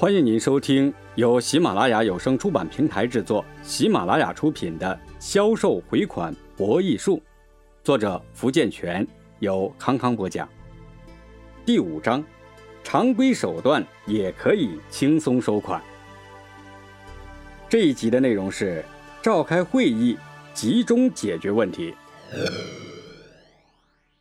欢迎您收听由喜马拉雅有声出版平台制作、喜马拉雅出品的《销售回款博弈术》，作者福建泉，由康康播讲。第五章，常规手段也可以轻松收款。这一集的内容是召开会议，集中解决问题。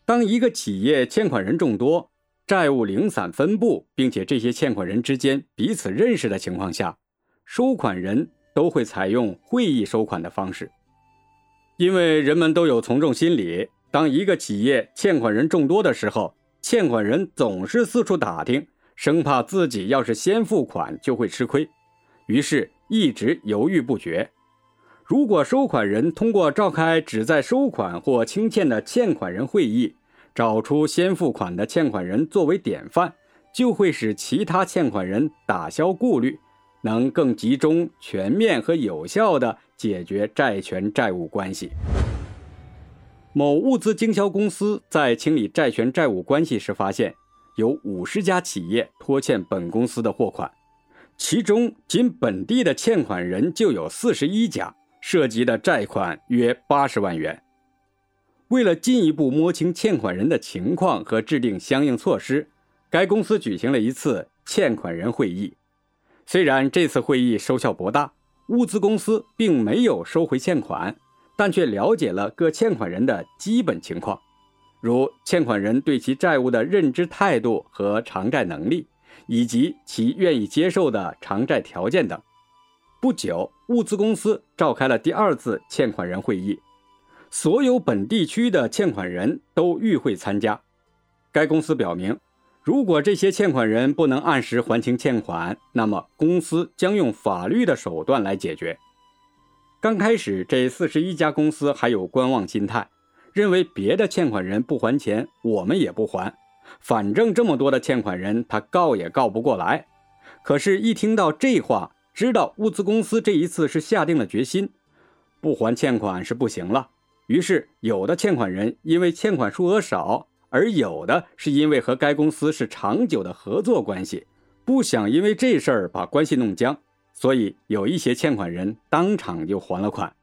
当一个企业欠款人众多。债务零散分布，并且这些欠款人之间彼此认识的情况下，收款人都会采用会议收款的方式。因为人们都有从众心理，当一个企业欠款人众多的时候，欠款人总是四处打听，生怕自己要是先付款就会吃亏，于是一直犹豫不决。如果收款人通过召开旨在收款或清欠的欠款人会议，找出先付款的欠款人作为典范，就会使其他欠款人打消顾虑，能更集中、全面和有效地解决债权债务关系。某物资经销公司在清理债权债务关系时，发现有五十家企业拖欠本公司的货款，其中仅本地的欠款人就有四十一家，涉及的债款约八十万元。为了进一步摸清欠款人的情况和制定相应措施，该公司举行了一次欠款人会议。虽然这次会议收效不大，物资公司并没有收回欠款，但却了解了各欠款人的基本情况，如欠款人对其债务的认知态度和偿债能力，以及其愿意接受的偿债条件等。不久，物资公司召开了第二次欠款人会议。所有本地区的欠款人都与会参加。该公司表明，如果这些欠款人不能按时还清欠款，那么公司将用法律的手段来解决。刚开始，这四十一家公司还有观望心态，认为别的欠款人不还钱，我们也不还，反正这么多的欠款人，他告也告不过来。可是，一听到这话，知道物资公司这一次是下定了决心，不还欠款是不行了。于是，有的欠款人因为欠款数额少，而有的是因为和该公司是长久的合作关系，不想因为这事儿把关系弄僵，所以有一些欠款人当场就还了款。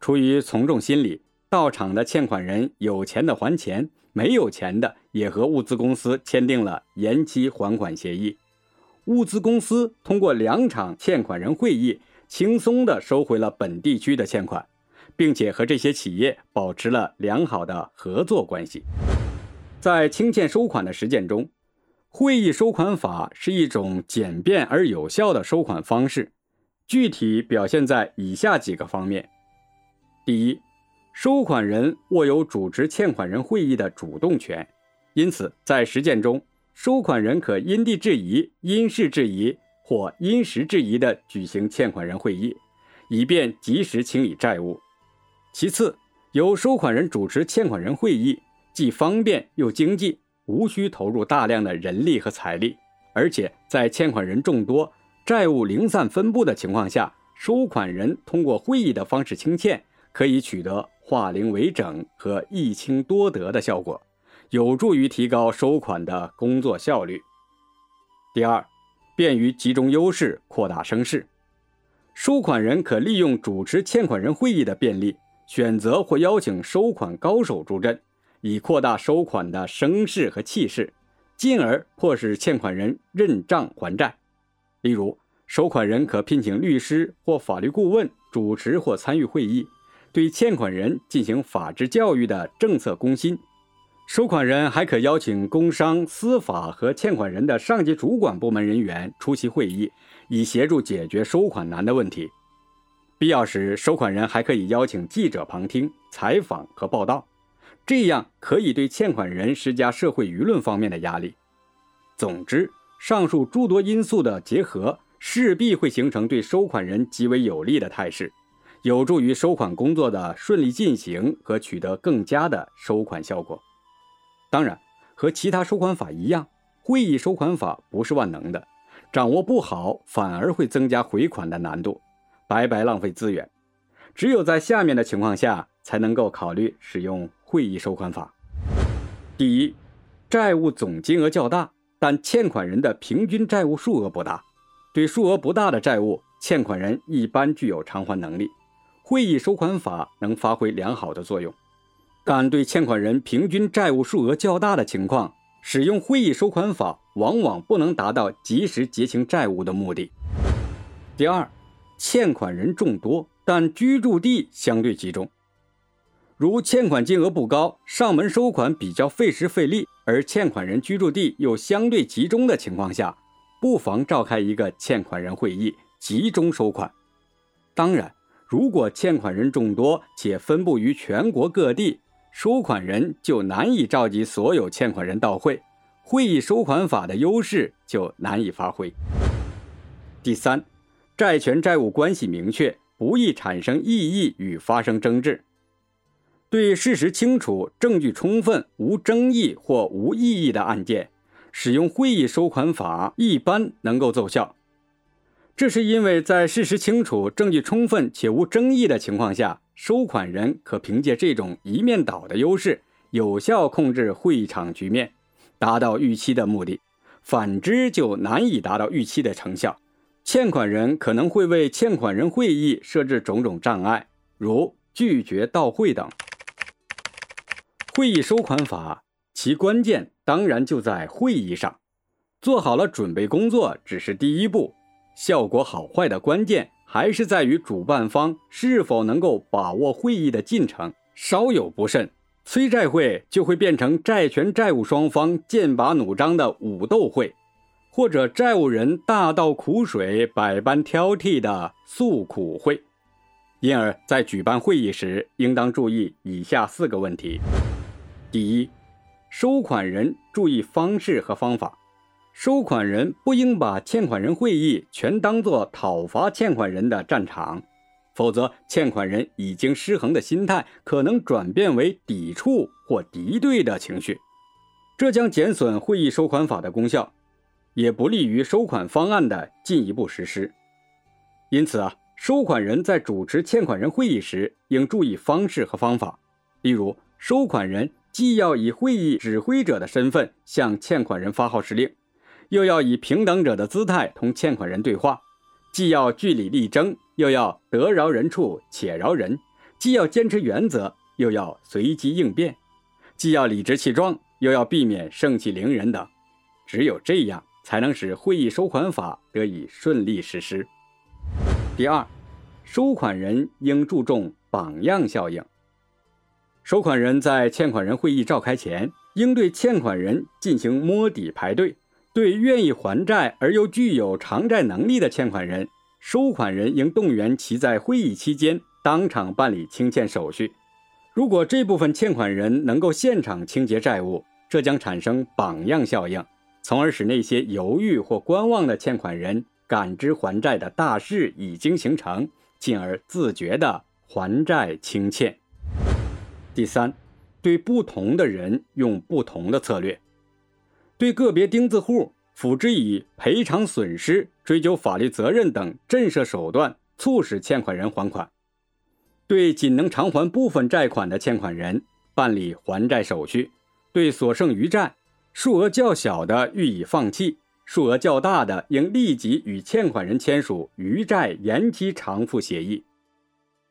出于从众心理，到场的欠款人有钱的还钱，没有钱的也和物资公司签订了延期还款协议。物资公司通过两场欠款人会议，轻松地收回了本地区的欠款。并且和这些企业保持了良好的合作关系。在清欠收款的实践中，会议收款法是一种简便而有效的收款方式，具体表现在以下几个方面：第一，收款人握有主持欠款人会议的主动权，因此在实践中，收款人可因地制宜、因事制宜或因时制宜地举行欠款人会议，以便及时清理债务。其次，由收款人主持欠款人会议，既方便又经济，无需投入大量的人力和财力，而且在欠款人众多、债务零散分布的情况下，收款人通过会议的方式清欠，可以取得化零为整和一清多得的效果，有助于提高收款的工作效率。第二，便于集中优势，扩大声势，收款人可利用主持欠款人会议的便利。选择或邀请收款高手助阵，以扩大收款的声势和气势，进而迫使欠款人认账还债。例如，收款人可聘请律师或法律顾问主持或参与会议，对欠款人进行法治教育的政策攻心。收款人还可邀请工商、司法和欠款人的上级主管部门人员出席会议，以协助解决收款难的问题。必要时，收款人还可以邀请记者旁听、采访和报道，这样可以对欠款人施加社会舆论方面的压力。总之，上述诸多因素的结合，势必会形成对收款人极为有利的态势，有助于收款工作的顺利进行和取得更佳的收款效果。当然，和其他收款法一样，会议收款法不是万能的，掌握不好反而会增加回款的难度。白白浪费资源，只有在下面的情况下才能够考虑使用会议收款法。第一，债务总金额较大，但欠款人的平均债务数额不大，对数额不大的债务，欠款人一般具有偿还能力，会议收款法能发挥良好的作用。但对欠款人平均债务数额较大的情况，使用会议收款法往往不能达到及时结清债务的目的。第二，欠款人众多，但居住地相对集中。如欠款金额不高，上门收款比较费时费力，而欠款人居住地又相对集中的情况下，不妨召开一个欠款人会议，集中收款。当然，如果欠款人众多且分布于全国各地，收款人就难以召集所有欠款人到会，会议收款法的优势就难以发挥。第三，债权债务关系明确，不易产生异议与发生争执。对事实清楚、证据充分、无争议或无异议的案件，使用会议收款法一般能够奏效。这是因为在事实清楚、证据充分且无争议的情况下，收款人可凭借这种一面倒的优势，有效控制会场局面，达到预期的目的；反之，就难以达到预期的成效。欠款人可能会为欠款人会议设置种种障碍，如拒绝到会等。会议收款法，其关键当然就在会议上。做好了准备工作只是第一步，效果好坏的关键还是在于主办方是否能够把握会议的进程。稍有不慎，催债会就会变成债权债务双方剑拔弩张的武斗会，或者债务人大倒苦水、百般挑剔的诉苦会。因而，在举办会议时，应当注意以下四个问题。第一，收款人注意方式和方法。收款人不应把欠款人会议全当作讨伐欠款人的战场，否则欠款人已经失衡的心态可能转变为抵触或敌对的情绪，这将减损会议收款法的功效，也不利于收款方案的进一步实施。因此啊，收款人在主持欠款人会议时应注意方式和方法，例如收款人。既要以会议指挥者的身份向欠款人发号施令，又要以平等者的姿态同欠款人对话；既要据理力争，又要得饶人处且饶人；既要坚持原则，又要随机应变；既要理直气壮，又要避免盛气凌人等。只有这样，才能使会议收款法得以顺利实施。第二，收款人应注重榜样效应。收款人在欠款人会议召开前，应对欠款人进行摸底排队。对愿意还债而又具有偿债能力的欠款人，收款人应动员其在会议期间当场办理清欠手续。如果这部分欠款人能够现场清结债务，这将产生榜样效应，从而使那些犹豫或观望的欠款人感知还债的大势已经形成，进而自觉地还债清欠。第三，对不同的人用不同的策略，对个别钉子户，辅之以赔偿损失、追究法律责任等震慑手段，促使欠款人还款；对仅能偿还部分债款的欠款人，办理还债手续；对所剩余债，数额较小的予以放弃，数额较大的应立即与欠款人签署余债延期偿付协议；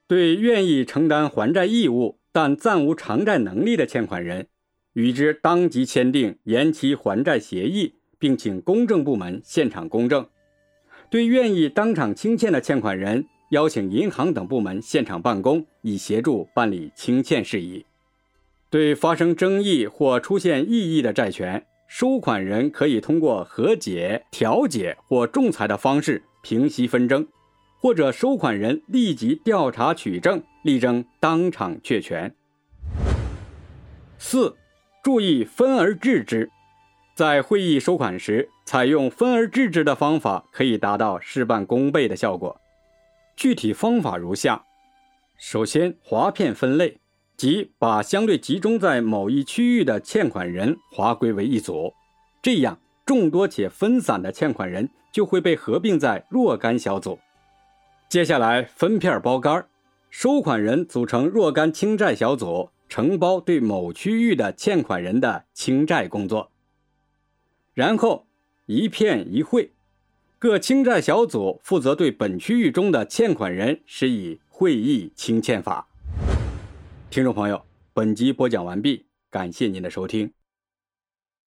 对愿意承担还债义务。但暂无偿债能力的欠款人，与之当即签订延期还债协议，并请公证部门现场公证；对愿意当场清欠的欠款人，邀请银行等部门现场办公，以协助办理清欠事宜。对发生争议或出现异议的债权，收款人可以通过和解、调解或仲裁的方式平息纷争。或者收款人立即调查取证，力争当场确权。四，注意分而治之，在会议收款时，采用分而治之的方法，可以达到事半功倍的效果。具体方法如下：首先，划片分类，即把相对集中在某一区域的欠款人划归为一组，这样众多且分散的欠款人就会被合并在若干小组。接下来分片包干收款人组成若干清债小组，承包对某区域的欠款人的清债工作。然后一片一会，各清债小组负责对本区域中的欠款人施以会议清欠法。听众朋友，本集播讲完毕，感谢您的收听。